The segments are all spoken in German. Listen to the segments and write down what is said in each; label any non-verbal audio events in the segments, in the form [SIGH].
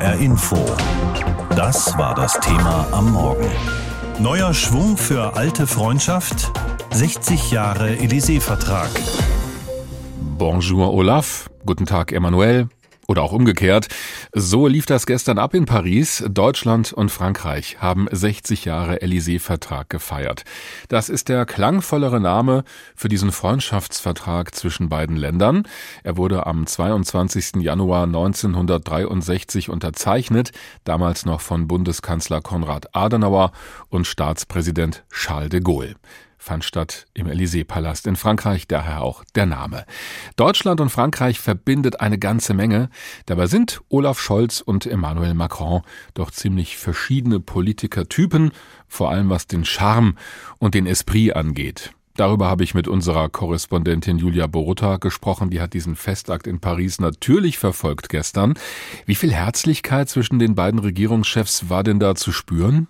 HR Info. Das war das Thema am Morgen. Neuer Schwung für alte Freundschaft? 60 Jahre Élysée-Vertrag. Bonjour Olaf, guten Tag Emmanuel. Oder auch umgekehrt. So lief das gestern ab in Paris. Deutschland und Frankreich haben 60 Jahre Élysée-Vertrag gefeiert. Das ist der klangvollere Name für diesen Freundschaftsvertrag zwischen beiden Ländern. Er wurde am 22. Januar 1963 unterzeichnet, damals noch von Bundeskanzler Konrad Adenauer und Staatspräsident Charles de Gaulle fand statt im Élysée-Palast in Frankreich, daher auch der Name. Deutschland und Frankreich verbindet eine ganze Menge. Dabei sind Olaf Scholz und Emmanuel Macron doch ziemlich verschiedene Politikertypen, vor allem was den Charme und den Esprit angeht. Darüber habe ich mit unserer Korrespondentin Julia Borutta gesprochen. Die hat diesen Festakt in Paris natürlich verfolgt gestern. Wie viel Herzlichkeit zwischen den beiden Regierungschefs war denn da zu spüren?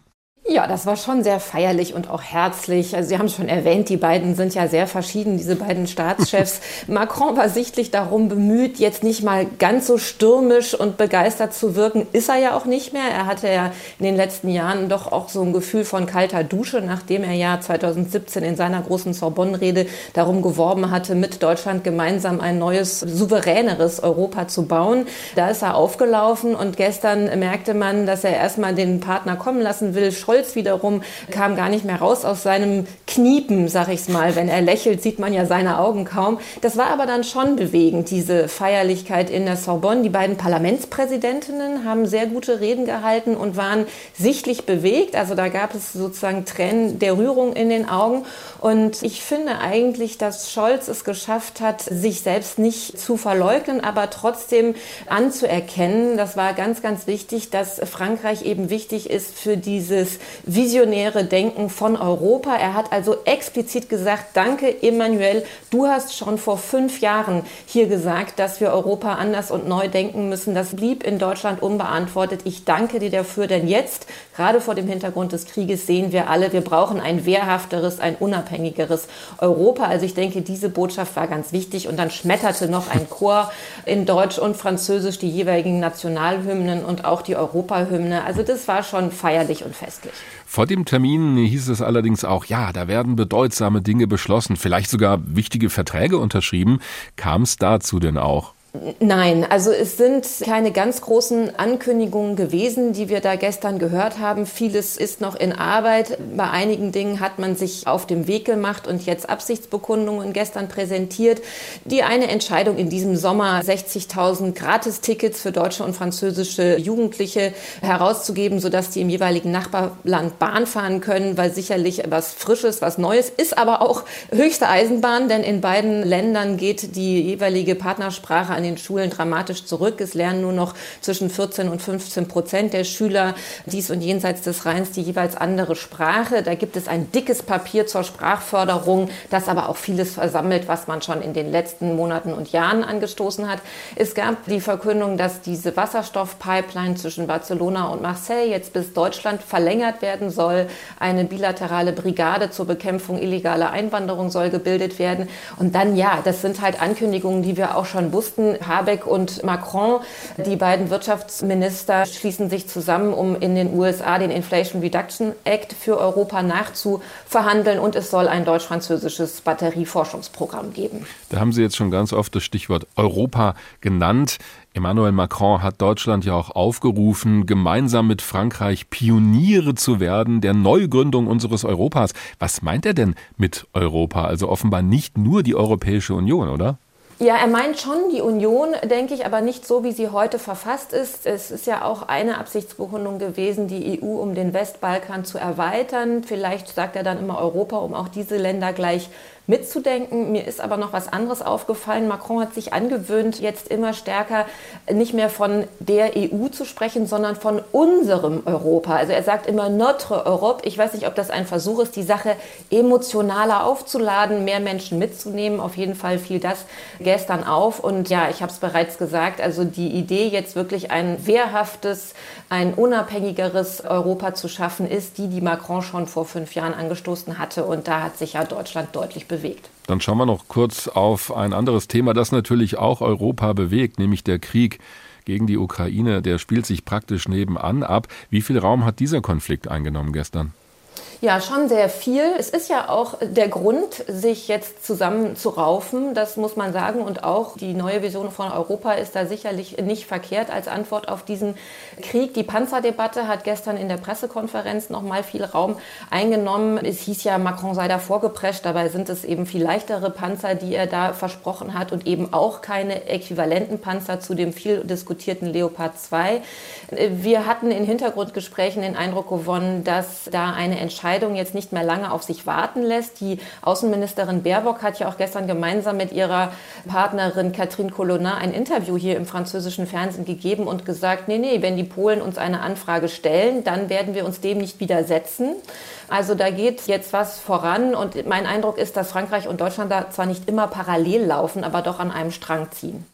Ja, das war schon sehr feierlich und auch herzlich. Also Sie haben es schon erwähnt, die beiden sind ja sehr verschieden, diese beiden Staatschefs. [LAUGHS] Macron war sichtlich darum bemüht, jetzt nicht mal ganz so stürmisch und begeistert zu wirken. Ist er ja auch nicht mehr. Er hatte ja in den letzten Jahren doch auch so ein Gefühl von kalter Dusche, nachdem er ja 2017 in seiner großen Sorbonne-Rede darum geworben hatte, mit Deutschland gemeinsam ein neues, souveräneres Europa zu bauen. Da ist er aufgelaufen und gestern merkte man, dass er erstmal den Partner kommen lassen will. Scholz Scholz wiederum kam gar nicht mehr raus aus seinem Kniepen, sag ich's mal. Wenn er lächelt, sieht man ja seine Augen kaum. Das war aber dann schon bewegend, diese Feierlichkeit in der Sorbonne. Die beiden Parlamentspräsidentinnen haben sehr gute Reden gehalten und waren sichtlich bewegt. Also da gab es sozusagen Tränen der Rührung in den Augen. Und ich finde eigentlich, dass Scholz es geschafft hat, sich selbst nicht zu verleugnen, aber trotzdem anzuerkennen. Das war ganz, ganz wichtig, dass Frankreich eben wichtig ist für dieses visionäre Denken von Europa. Er hat also explizit gesagt, danke Emmanuel, du hast schon vor fünf Jahren hier gesagt, dass wir Europa anders und neu denken müssen. Das blieb in Deutschland unbeantwortet. Ich danke dir dafür, denn jetzt, gerade vor dem Hintergrund des Krieges, sehen wir alle, wir brauchen ein wehrhafteres, ein unabhängigeres Europa. Also ich denke, diese Botschaft war ganz wichtig. Und dann schmetterte noch ein Chor in Deutsch und Französisch die jeweiligen Nationalhymnen und auch die Europahymne. Also das war schon feierlich und festlich. Vor dem Termin hieß es allerdings auch, ja, da werden bedeutsame Dinge beschlossen, vielleicht sogar wichtige Verträge unterschrieben. Kam es dazu denn auch? Nein, also es sind keine ganz großen Ankündigungen gewesen, die wir da gestern gehört haben. Vieles ist noch in Arbeit. Bei einigen Dingen hat man sich auf dem Weg gemacht und jetzt Absichtsbekundungen gestern präsentiert. Die eine Entscheidung in diesem Sommer, 60.000 Gratistickets für deutsche und französische Jugendliche herauszugeben, sodass die im jeweiligen Nachbarland Bahn fahren können, weil sicherlich was Frisches, was Neues ist, aber auch höchste Eisenbahn, denn in beiden Ländern geht die jeweilige Partnersprache an den Schulen dramatisch zurück. Es lernen nur noch zwischen 14 und 15 Prozent der Schüler dies und jenseits des Rheins die jeweils andere Sprache. Da gibt es ein dickes Papier zur Sprachförderung, das aber auch vieles versammelt, was man schon in den letzten Monaten und Jahren angestoßen hat. Es gab die Verkündung, dass diese Wasserstoffpipeline zwischen Barcelona und Marseille jetzt bis Deutschland verlängert werden soll. Eine bilaterale Brigade zur Bekämpfung illegaler Einwanderung soll gebildet werden. Und dann, ja, das sind halt Ankündigungen, die wir auch schon wussten. Habeck und Macron, die beiden Wirtschaftsminister, schließen sich zusammen, um in den USA den Inflation Reduction Act für Europa nachzuverhandeln und es soll ein deutsch-französisches Batterieforschungsprogramm geben. Da haben Sie jetzt schon ganz oft das Stichwort Europa genannt. Emmanuel Macron hat Deutschland ja auch aufgerufen, gemeinsam mit Frankreich Pioniere zu werden der Neugründung unseres Europas. Was meint er denn mit Europa? Also offenbar nicht nur die Europäische Union, oder? Ja, er meint schon die Union, denke ich, aber nicht so, wie sie heute verfasst ist. Es ist ja auch eine Absichtsbekundung gewesen, die EU um den Westbalkan zu erweitern. Vielleicht sagt er dann immer Europa, um auch diese Länder gleich mitzudenken. Mir ist aber noch was anderes aufgefallen. Macron hat sich angewöhnt, jetzt immer stärker nicht mehr von der EU zu sprechen, sondern von unserem Europa. Also er sagt immer notre Europe. Ich weiß nicht, ob das ein Versuch ist, die Sache emotionaler aufzuladen, mehr Menschen mitzunehmen. Auf jeden Fall fiel das gestern auf. Und ja, ich habe es bereits gesagt, also die Idee, jetzt wirklich ein wehrhaftes, ein unabhängigeres Europa zu schaffen, ist die, die Macron schon vor fünf Jahren angestoßen hatte. Und da hat sich ja Deutschland deutlich bewegt bewegt. Dann schauen wir noch kurz auf ein anderes Thema, das natürlich auch Europa bewegt, nämlich der Krieg gegen die Ukraine, der spielt sich praktisch nebenan ab. Wie viel Raum hat dieser Konflikt eingenommen gestern? Ja, schon sehr viel. Es ist ja auch der Grund, sich jetzt zusammenzuraufen, das muss man sagen. Und auch die neue Vision von Europa ist da sicherlich nicht verkehrt als Antwort auf diesen Krieg. Die Panzerdebatte hat gestern in der Pressekonferenz noch mal viel Raum eingenommen. Es hieß ja, Macron sei da vorgeprescht. Dabei sind es eben viel leichtere Panzer, die er da versprochen hat und eben auch keine äquivalenten Panzer zu dem viel diskutierten Leopard 2. Wir hatten in Hintergrundgesprächen den Eindruck gewonnen, dass da eine Entscheidung Entscheidung jetzt nicht mehr lange auf sich warten lässt. Die Außenministerin Baerbock hat ja auch gestern gemeinsam mit ihrer Partnerin Catherine Colonna ein Interview hier im französischen Fernsehen gegeben und gesagt, nee, nee, wenn die Polen uns eine Anfrage stellen, dann werden wir uns dem nicht widersetzen. Also da geht jetzt was voran und mein Eindruck ist, dass Frankreich und Deutschland da zwar nicht immer parallel laufen, aber doch an einem Strang ziehen.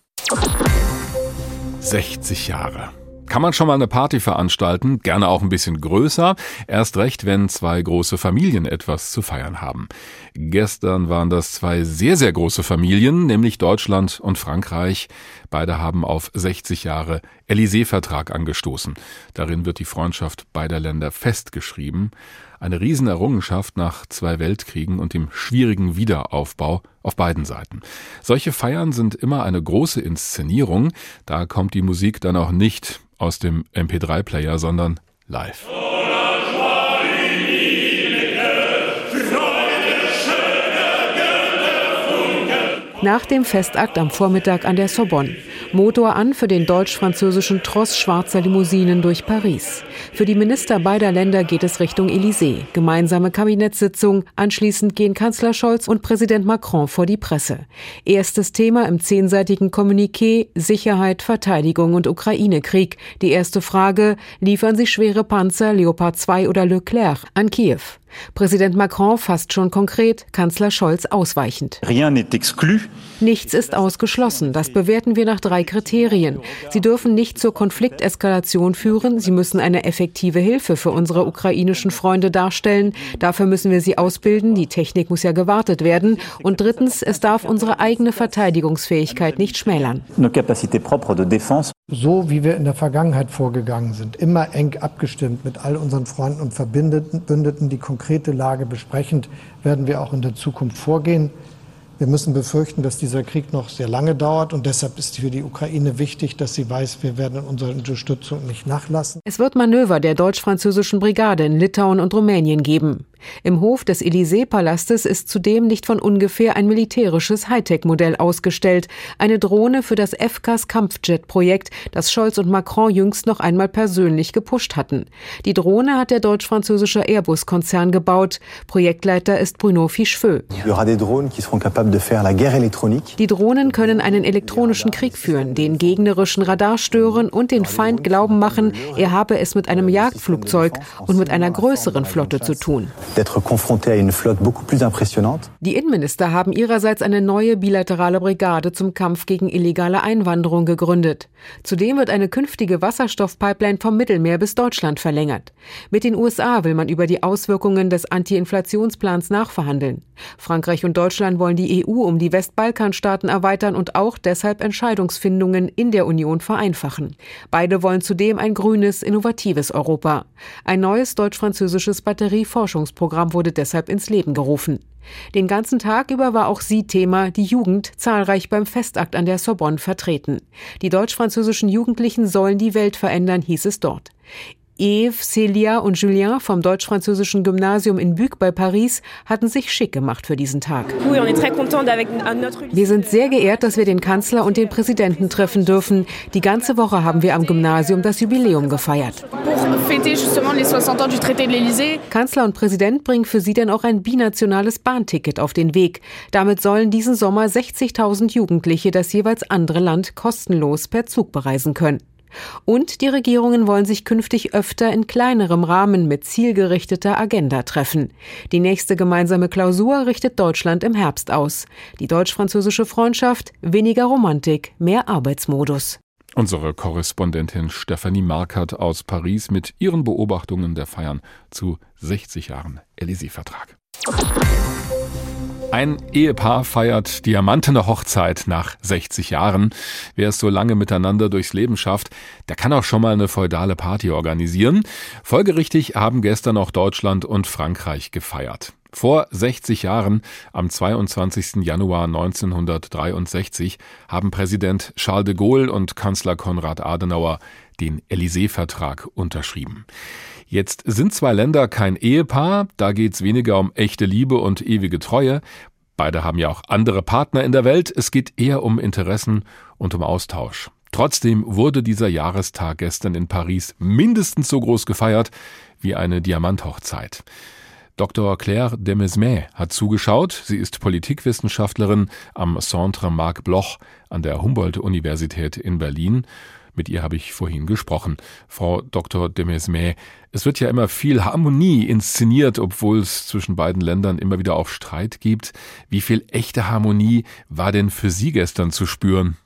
60 Jahre. Kann man schon mal eine Party veranstalten, gerne auch ein bisschen größer, erst recht, wenn zwei große Familien etwas zu feiern haben. Gestern waren das zwei sehr, sehr große Familien, nämlich Deutschland und Frankreich. Beide haben auf 60 Jahre Élysée-Vertrag angestoßen. Darin wird die Freundschaft beider Länder festgeschrieben. Eine Riesenerrungenschaft nach zwei Weltkriegen und dem schwierigen Wiederaufbau auf beiden Seiten. Solche Feiern sind immer eine große Inszenierung. Da kommt die Musik dann auch nicht aus dem MP3-Player, sondern live. Nach dem Festakt am Vormittag an der Sorbonne. Motor an für den deutsch-französischen Tross schwarzer Limousinen durch Paris. Für die Minister beider Länder geht es Richtung Élysée. Gemeinsame Kabinettssitzung. Anschließend gehen Kanzler Scholz und Präsident Macron vor die Presse. Erstes Thema im zehnseitigen Kommuniqué Sicherheit, Verteidigung und Ukraine-Krieg. Die erste Frage, liefern Sie schwere Panzer, Leopard 2 oder Leclerc an Kiew? Präsident Macron fasst schon konkret, Kanzler Scholz ausweichend. Nichts ist ausgeschlossen. Das bewerten wir nach drei Kriterien. Sie dürfen nicht zur Konflikteskalation führen. Sie müssen eine effektive Hilfe für unsere ukrainischen Freunde darstellen. Dafür müssen wir sie ausbilden. Die Technik muss ja gewartet werden. Und drittens, es darf unsere eigene Verteidigungsfähigkeit nicht schmälern. So wie wir in der Vergangenheit vorgegangen sind, immer eng abgestimmt mit all unseren Freunden und Verbündeten, die konkrete Lage besprechend, werden wir auch in der Zukunft vorgehen. Wir müssen befürchten, dass dieser Krieg noch sehr lange dauert und deshalb ist für die Ukraine wichtig, dass sie weiß, wir werden in unserer Unterstützung nicht nachlassen. Es wird Manöver der deutsch-französischen Brigade in Litauen und Rumänien geben. Im Hof des Élysée-Palastes ist zudem nicht von ungefähr ein militärisches Hightech-Modell ausgestellt, eine Drohne für das FCAS-Kampfjet-Projekt, das Scholz und Macron jüngst noch einmal persönlich gepusht hatten. Die Drohne hat der deutsch-französische Airbus-Konzern gebaut. Projektleiter ist Bruno Fichefeu. Die Drohnen können einen elektronischen Krieg führen, den gegnerischen Radar stören und den Feind glauben machen, er habe es mit einem Jagdflugzeug und mit einer größeren Flotte zu tun. Die Innenminister haben ihrerseits eine neue bilaterale Brigade zum Kampf gegen illegale Einwanderung gegründet. Zudem wird eine künftige Wasserstoffpipeline vom Mittelmeer bis Deutschland verlängert. Mit den USA will man über die Auswirkungen des Anti-Inflationsplans nachverhandeln. Frankreich und Deutschland wollen die EU um die Westbalkanstaaten erweitern und auch deshalb Entscheidungsfindungen in der Union vereinfachen. Beide wollen zudem ein grünes, innovatives Europa. Ein neues deutsch-französisches Batterieforschungsprogramm Programm wurde deshalb ins Leben gerufen. Den ganzen Tag über war auch sie Thema, die Jugend, zahlreich beim Festakt an der Sorbonne vertreten. Die deutsch-französischen Jugendlichen sollen die Welt verändern, hieß es dort. Eve, Celia und Julien vom deutsch-französischen Gymnasium in Buc bei Paris hatten sich schick gemacht für diesen Tag. Wir sind sehr geehrt, dass wir den Kanzler und den Präsidenten treffen dürfen. Die ganze Woche haben wir am Gymnasium das Jubiläum gefeiert. Kanzler und Präsident bringen für sie dann auch ein binationales Bahnticket auf den Weg. Damit sollen diesen Sommer 60.000 Jugendliche das jeweils andere Land kostenlos per Zug bereisen können. Und die Regierungen wollen sich künftig öfter in kleinerem Rahmen mit zielgerichteter Agenda treffen. Die nächste gemeinsame Klausur richtet Deutschland im Herbst aus. Die deutsch-französische Freundschaft, weniger Romantik, mehr Arbeitsmodus. Unsere Korrespondentin Stefanie Markert aus Paris mit ihren Beobachtungen der Feiern zu 60 Jahren Élysée-Vertrag. Ein Ehepaar feiert diamantene Hochzeit nach 60 Jahren. Wer es so lange miteinander durchs Leben schafft, der kann auch schon mal eine feudale Party organisieren. Folgerichtig haben gestern auch Deutschland und Frankreich gefeiert. Vor 60 Jahren, am 22. Januar 1963, haben Präsident Charles de Gaulle und Kanzler Konrad Adenauer den Élysée-Vertrag unterschrieben. Jetzt sind zwei Länder kein Ehepaar, da geht's weniger um echte Liebe und ewige Treue. Beide haben ja auch andere Partner in der Welt. Es geht eher um Interessen und um Austausch. Trotzdem wurde dieser Jahrestag gestern in Paris mindestens so groß gefeiert wie eine Diamanthochzeit. Dr. Claire Demesmet hat zugeschaut. Sie ist Politikwissenschaftlerin am Centre Marc Bloch an der Humboldt-Universität in Berlin mit ihr habe ich vorhin gesprochen. Frau Dr. de Mesmet, es wird ja immer viel Harmonie inszeniert, obwohl es zwischen beiden Ländern immer wieder auch Streit gibt. Wie viel echte Harmonie war denn für Sie gestern zu spüren?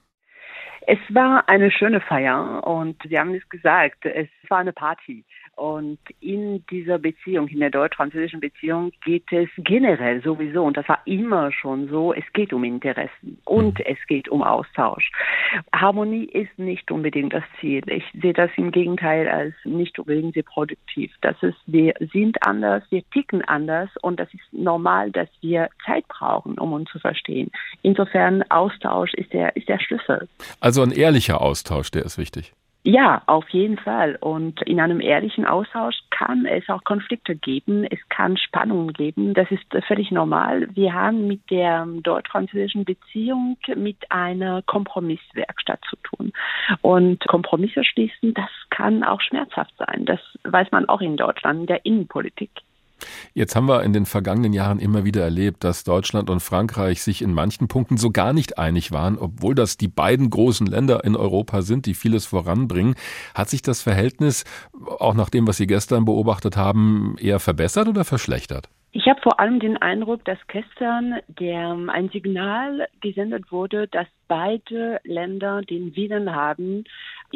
Es war eine schöne Feier und Sie haben es gesagt, es war eine Party. Und in dieser Beziehung, in der deutsch-französischen Beziehung, geht es generell sowieso, und das war immer schon so, es geht um Interessen und mhm. es geht um Austausch. Harmonie ist nicht unbedingt das Ziel. Ich sehe das im Gegenteil als nicht unbedingt sehr produktiv. Das ist, wir sind anders, wir ticken anders und das ist normal, dass wir Zeit brauchen, um uns zu verstehen. Insofern Austausch ist der, ist der Schlüssel. Also ein ehrlicher Austausch, der ist wichtig. Ja, auf jeden Fall. Und in einem ehrlichen Austausch kann es auch Konflikte geben, es kann Spannungen geben. Das ist völlig normal. Wir haben mit der deutsch-französischen Beziehung mit einer Kompromisswerkstatt zu tun. Und Kompromisse schließen, das kann auch schmerzhaft sein. Das weiß man auch in Deutschland, in der Innenpolitik. Jetzt haben wir in den vergangenen Jahren immer wieder erlebt, dass Deutschland und Frankreich sich in manchen Punkten so gar nicht einig waren, obwohl das die beiden großen Länder in Europa sind, die vieles voranbringen. Hat sich das Verhältnis, auch nach dem, was Sie gestern beobachtet haben, eher verbessert oder verschlechtert? Ich habe vor allem den Eindruck, dass gestern der, ein Signal gesendet wurde, dass beide Länder den Willen haben,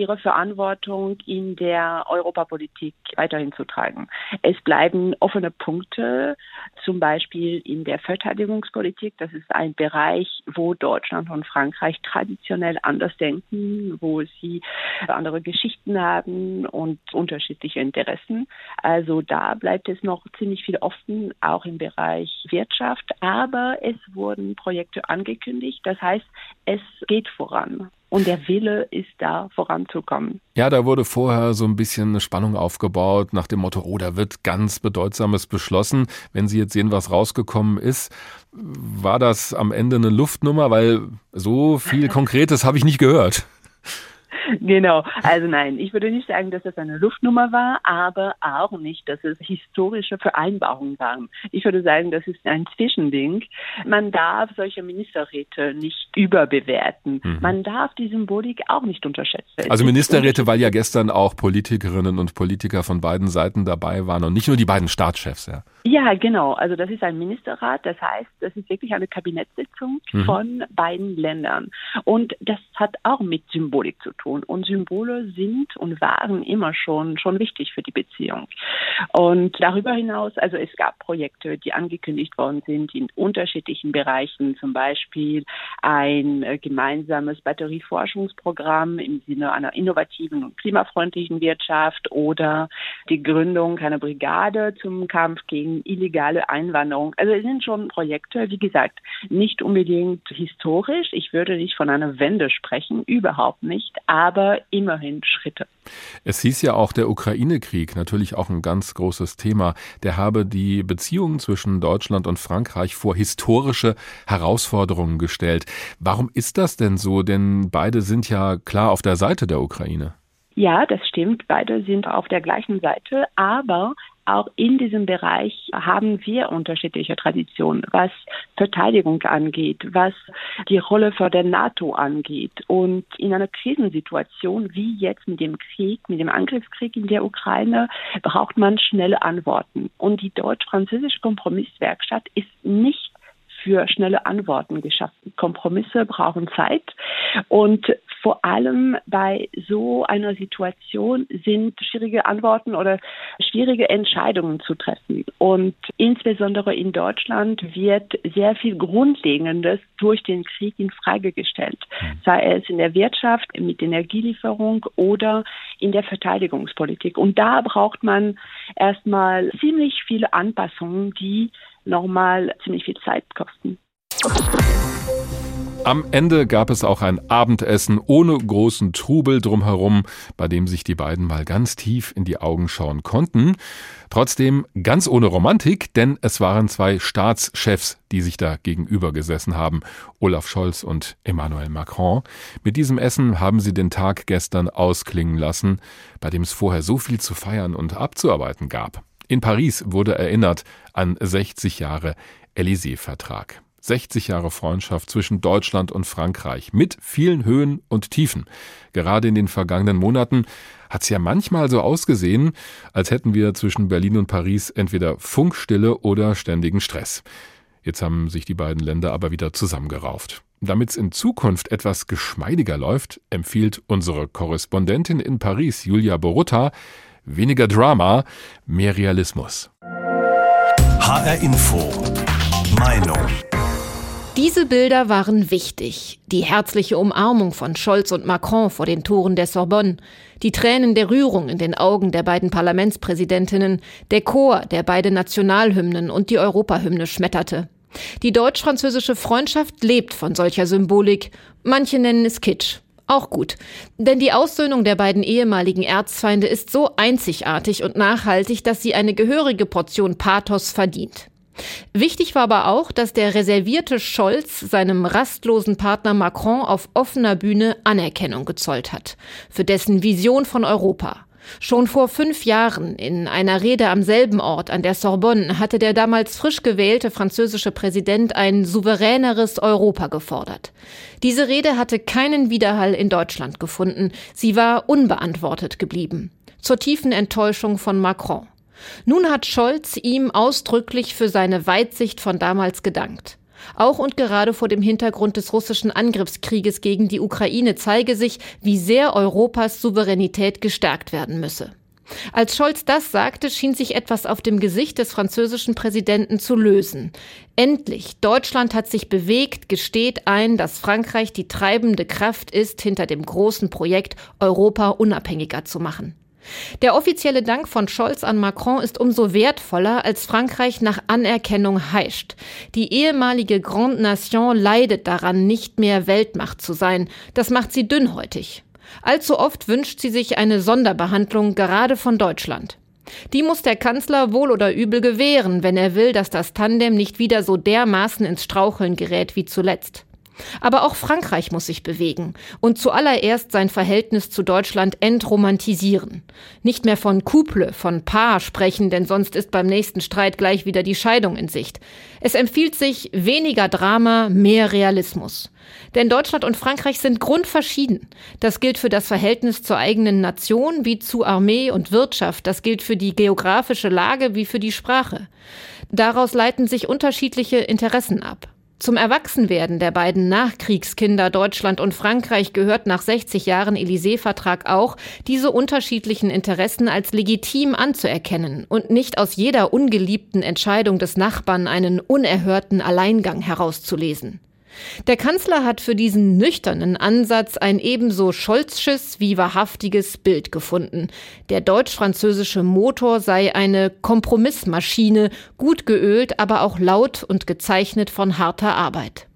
ihre Verantwortung in der Europapolitik weiterhin zu tragen. Es bleiben offene Punkte, zum Beispiel in der Verteidigungspolitik. Das ist ein Bereich, wo Deutschland und Frankreich traditionell anders denken, wo sie andere Geschichten haben und unterschiedliche Interessen. Also da bleibt es noch ziemlich viel offen, auch im Bereich Wirtschaft. Aber es wurden Projekte angekündigt. Das heißt, es geht voran. Und der Wille ist da, voranzukommen. Ja, da wurde vorher so ein bisschen eine Spannung aufgebaut, nach dem Motto, oh, da wird ganz Bedeutsames beschlossen. Wenn Sie jetzt sehen, was rausgekommen ist, war das am Ende eine Luftnummer? Weil so viel Konkretes habe ich nicht gehört. [LAUGHS] Genau. Also nein, ich würde nicht sagen, dass das eine Luftnummer war, aber auch nicht, dass es historische Vereinbarungen waren. Ich würde sagen, das ist ein Zwischending. Man darf solche Ministerräte nicht überbewerten. Mhm. Man darf die Symbolik auch nicht unterschätzen. Also Ministerräte, weil ja gestern auch Politikerinnen und Politiker von beiden Seiten dabei waren und nicht nur die beiden Staatschefs, ja. Ja, genau. Also das ist ein Ministerrat. Das heißt, das ist wirklich eine Kabinettssitzung mhm. von beiden Ländern. Und das hat auch mit Symbolik zu tun. Und Symbole sind und waren immer schon, schon wichtig für die Beziehung. Und darüber hinaus, also es gab Projekte, die angekündigt worden sind in unterschiedlichen Bereichen, zum Beispiel ein äh, gemeinsames Batterieforschungsprogramm im Sinne einer innovativen und klimafreundlichen Wirtschaft oder die Gründung einer Brigade zum Kampf gegen illegale Einwanderung. Also es sind schon Projekte, wie gesagt, nicht unbedingt historisch. Ich würde nicht von einer Wende sprechen, überhaupt nicht, aber immerhin Schritte. Es hieß ja auch, der Ukraine-Krieg, natürlich auch ein ganz großes Thema, der habe die Beziehungen zwischen Deutschland und Frankreich vor historische Herausforderungen gestellt. Warum ist das denn so? Denn beide sind ja klar auf der Seite der Ukraine. Ja, das stimmt. Beide sind auf der gleichen Seite, aber auch in diesem Bereich haben wir unterschiedliche Traditionen, was Verteidigung angeht, was die Rolle für der NATO angeht. Und in einer Krisensituation wie jetzt mit dem Krieg, mit dem Angriffskrieg in der Ukraine, braucht man schnelle Antworten. Und die deutsch-französische Kompromisswerkstatt ist nicht für schnelle Antworten geschaffen. Kompromisse brauchen Zeit und vor allem bei so einer Situation sind schwierige Antworten oder schwierige Entscheidungen zu treffen. Und insbesondere in Deutschland wird sehr viel Grundlegendes durch den Krieg in Frage gestellt, hm. sei es in der Wirtschaft, mit Energielieferung oder in der Verteidigungspolitik. Und da braucht man erstmal ziemlich viele Anpassungen, die nochmal ziemlich viel Zeit kosten. Am Ende gab es auch ein Abendessen ohne großen Trubel drumherum, bei dem sich die beiden mal ganz tief in die Augen schauen konnten. Trotzdem ganz ohne Romantik, denn es waren zwei Staatschefs, die sich da gegenüber gesessen haben, Olaf Scholz und Emmanuel Macron. Mit diesem Essen haben sie den Tag gestern ausklingen lassen, bei dem es vorher so viel zu feiern und abzuarbeiten gab. In Paris wurde erinnert an 60 Jahre Élysée-Vertrag. 60 Jahre Freundschaft zwischen Deutschland und Frankreich mit vielen Höhen und Tiefen. Gerade in den vergangenen Monaten hat es ja manchmal so ausgesehen, als hätten wir zwischen Berlin und Paris entweder Funkstille oder ständigen Stress. Jetzt haben sich die beiden Länder aber wieder zusammengerauft. Damit es in Zukunft etwas geschmeidiger läuft, empfiehlt unsere Korrespondentin in Paris, Julia Borutta, weniger Drama, mehr Realismus. HR Info. Meinung. Diese Bilder waren wichtig. Die herzliche Umarmung von Scholz und Macron vor den Toren der Sorbonne, die Tränen der Rührung in den Augen der beiden Parlamentspräsidentinnen, der Chor, der beide Nationalhymnen und die Europahymne schmetterte. Die deutsch-französische Freundschaft lebt von solcher Symbolik. Manche nennen es Kitsch. Auch gut. Denn die Aussöhnung der beiden ehemaligen Erzfeinde ist so einzigartig und nachhaltig, dass sie eine gehörige Portion Pathos verdient. Wichtig war aber auch, dass der reservierte Scholz seinem rastlosen Partner Macron auf offener Bühne Anerkennung gezollt hat. Für dessen Vision von Europa. Schon vor fünf Jahren in einer Rede am selben Ort an der Sorbonne hatte der damals frisch gewählte französische Präsident ein souveräneres Europa gefordert. Diese Rede hatte keinen Widerhall in Deutschland gefunden. Sie war unbeantwortet geblieben. Zur tiefen Enttäuschung von Macron. Nun hat Scholz ihm ausdrücklich für seine Weitsicht von damals gedankt. Auch und gerade vor dem Hintergrund des russischen Angriffskrieges gegen die Ukraine zeige sich, wie sehr Europas Souveränität gestärkt werden müsse. Als Scholz das sagte, schien sich etwas auf dem Gesicht des französischen Präsidenten zu lösen. Endlich, Deutschland hat sich bewegt, gesteht ein, dass Frankreich die treibende Kraft ist, hinter dem großen Projekt Europa unabhängiger zu machen. Der offizielle Dank von Scholz an Macron ist umso wertvoller, als Frankreich nach Anerkennung heischt. Die ehemalige Grande Nation leidet daran, nicht mehr Weltmacht zu sein. Das macht sie dünnhäutig. Allzu oft wünscht sie sich eine Sonderbehandlung gerade von Deutschland. Die muss der Kanzler wohl oder übel gewähren, wenn er will, dass das Tandem nicht wieder so dermaßen ins Straucheln gerät wie zuletzt. Aber auch Frankreich muss sich bewegen und zuallererst sein Verhältnis zu Deutschland entromantisieren. Nicht mehr von Couple, von Paar sprechen, denn sonst ist beim nächsten Streit gleich wieder die Scheidung in Sicht. Es empfiehlt sich weniger Drama, mehr Realismus. Denn Deutschland und Frankreich sind grundverschieden. Das gilt für das Verhältnis zur eigenen Nation wie zu Armee und Wirtschaft. Das gilt für die geografische Lage wie für die Sprache. Daraus leiten sich unterschiedliche Interessen ab. Zum Erwachsenwerden der beiden Nachkriegskinder Deutschland und Frankreich gehört nach 60 Jahren Élysée-Vertrag auch, diese unterschiedlichen Interessen als legitim anzuerkennen und nicht aus jeder ungeliebten Entscheidung des Nachbarn einen unerhörten Alleingang herauszulesen. Der Kanzler hat für diesen nüchternen Ansatz ein ebenso scholzsches wie wahrhaftiges Bild gefunden. Der deutsch-französische Motor sei eine Kompromissmaschine, gut geölt, aber auch laut und gezeichnet von harter Arbeit.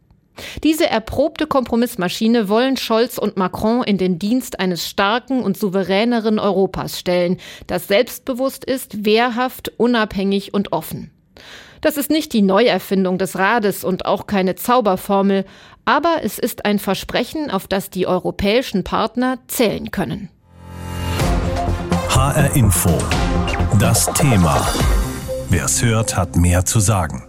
Diese erprobte Kompromissmaschine wollen Scholz und Macron in den Dienst eines starken und souveräneren Europas stellen, das selbstbewusst ist, wehrhaft, unabhängig und offen. Das ist nicht die Neuerfindung des Rades und auch keine Zauberformel, aber es ist ein Versprechen, auf das die europäischen Partner zählen können. HR Info. Das Thema. Wer es hört, hat mehr zu sagen.